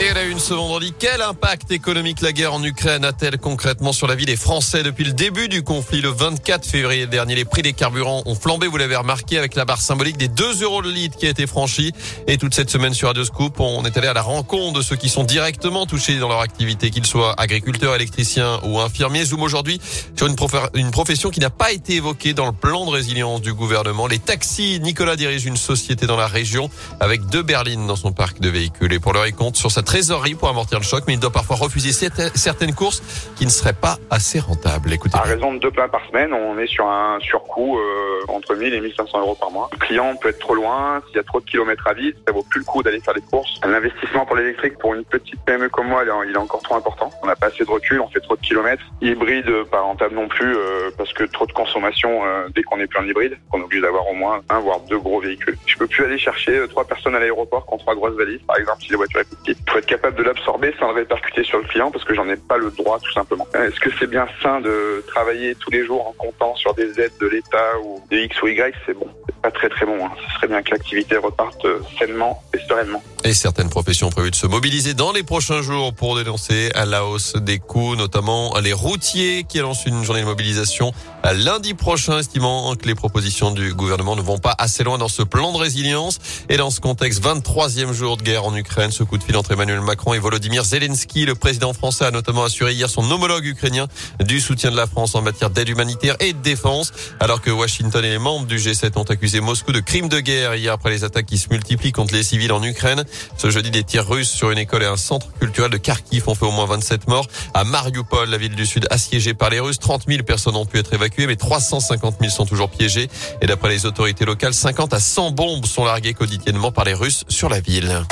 Et la une ce vendredi, quel impact économique la guerre en Ukraine a-t-elle concrètement sur la vie des Français depuis le début du conflit le 24 février dernier? Les prix des carburants ont flambé, vous l'avez remarqué, avec la barre symbolique des 2 euros le litre qui a été franchie. Et toute cette semaine sur Radio Scoop, on est allé à la rencontre de ceux qui sont directement touchés dans leur activité, qu'ils soient agriculteurs, électriciens ou infirmiers. Zoom aujourd'hui sur une, profession qui n'a pas été évoquée dans le plan de résilience du gouvernement. Les taxis, Nicolas dirige une société dans la région avec deux berlines dans son parc de véhicules. Et pour leur compte sur sa trésorerie pour amortir le choc, mais il doit parfois refuser certaines courses qui ne seraient pas assez rentables. Écoutez. À raison de deux plats par semaine, on est sur un surcoût euh, entre 1000 et 1500 euros par mois. Le client peut être trop loin, s'il y a trop de kilomètres à vide, ça vaut plus le coup d'aller faire des courses. L'investissement pour l'électrique pour une petite PME comme moi, il est encore trop important. On n'a pas assez de recul, on fait trop de kilomètres. Hybride, pas rentable non plus, euh, parce que trop de consommation euh, dès qu'on est plus en hybride, qu'on est obligé d'avoir au moins un voire deux gros véhicules. Je peux plus aller chercher trois personnes à l'aéroport qui ont trois grosses valises, par exemple, si la voiture est petite être capable de l'absorber sans le répercuter sur le client parce que j'en ai pas le droit tout simplement. Est-ce que c'est bien sain de travailler tous les jours en comptant sur des aides de l'État ou des X ou Y? C'est bon, c'est pas très très bon. Hein. Ce serait bien que l'activité reparte euh, sainement et sereinement. Et certaines professions ont prévu de se mobiliser dans les prochains jours pour dénoncer à la hausse des coûts, notamment les routiers qui lancent une journée de mobilisation lundi prochain, estimant que les propositions du gouvernement ne vont pas assez loin dans ce plan de résilience. Et dans ce contexte, 23e jour de guerre en Ukraine, ce coup de fil entre Emmanuel Macron et Volodymyr Zelensky, le président français a notamment assuré hier son homologue ukrainien du soutien de la France en matière d'aide humanitaire et de défense, alors que Washington et les membres du G7 ont accusé Moscou de crimes de guerre hier après les attaques qui se multiplient contre les civils en Ukraine. Ce jeudi, des tirs russes sur une école et un centre culturel de Kharkiv ont fait au moins 27 morts. À Mariupol, la ville du Sud assiégée par les Russes, 30 000 personnes ont pu être évacuées mais 350 000 sont toujours piégés. Et d'après les autorités locales, 50 à 100 bombes sont larguées quotidiennement par les Russes sur la ville.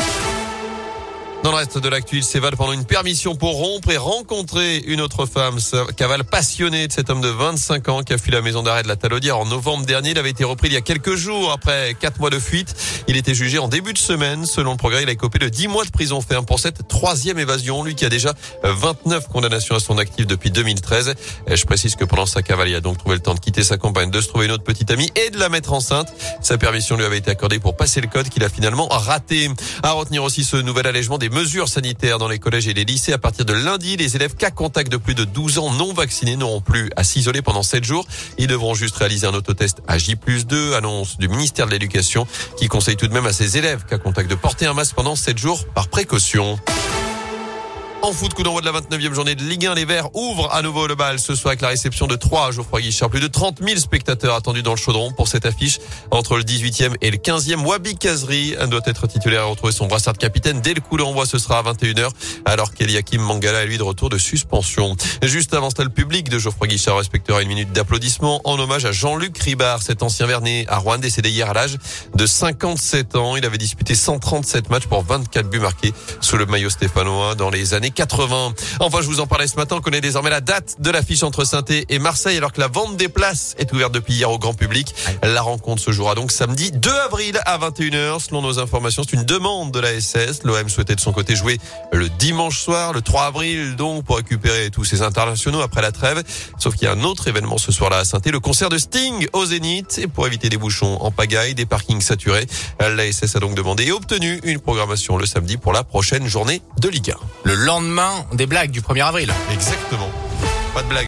Dans le reste de l'actu, il s'évade pendant une permission pour rompre et rencontrer une autre femme. Cavale passionné de cet homme de 25 ans qui a fui la maison d'arrêt de la Talaudière en novembre dernier. Il avait été repris il y a quelques jours après quatre mois de fuite. Il était jugé en début de semaine. Selon le progrès, il a écopé de 10 mois de prison ferme pour cette troisième évasion. Lui qui a déjà 29 condamnations à son actif depuis 2013. je précise que pendant sa cavale, il a donc trouvé le temps de quitter sa compagne, de se trouver une autre petite amie et de la mettre enceinte. Sa permission lui avait été accordée pour passer le code qu'il a finalement raté. À retenir aussi ce nouvel allègement des mesures sanitaires dans les collèges et les lycées. À partir de lundi, les élèves cas contact de plus de 12 ans non vaccinés n'auront plus à s'isoler pendant 7 jours. Ils devront juste réaliser un autotest à J 2, annonce du ministère de l'Éducation qui conseille tout de même à ses élèves cas contact de porter un masque pendant 7 jours par précaution. En foot, coup d'envoi de la 29e journée de Ligue 1, les Verts ouvrent à nouveau le bal ce soir avec la réception de 3 Geoffroy Guichard. Plus de 30 000 spectateurs attendus dans le chaudron pour cette affiche entre le 18e et le 15e. Wabi Kazri doit être titulaire et retrouver son brassard de capitaine dès le coup d'envoi. Ce sera à 21h alors qu'Eliakim Mangala est lui de retour de suspension. Juste avant cela, le public de Geoffroy Guichard respectera une minute d'applaudissement en hommage à Jean-Luc Ribard, cet ancien Vernet à Rouen décédé hier à l'âge de 57 ans. Il avait disputé 137 matchs pour 24 buts marqués sous le maillot stéphanois dans les années 80. Enfin, je vous en parlais ce matin, on connaît désormais la date de l'affiche entre saint et Marseille, alors que la vente des places est ouverte depuis hier au grand public. La rencontre se jouera donc samedi 2 avril à 21h. Selon nos informations, c'est une demande de la SS. L'OM souhaitait de son côté jouer le dimanche soir, le 3 avril, donc pour récupérer tous ces internationaux après la trêve. Sauf qu'il y a un autre événement ce soir-là à saint le concert de Sting au Zénith. Et pour éviter des bouchons en pagaille, des parkings saturés, la SS a donc demandé et obtenu une programmation le samedi pour la prochaine journée de Ligue 1. Le lendemain des blagues du 1er avril. Exactement. Pas de blague.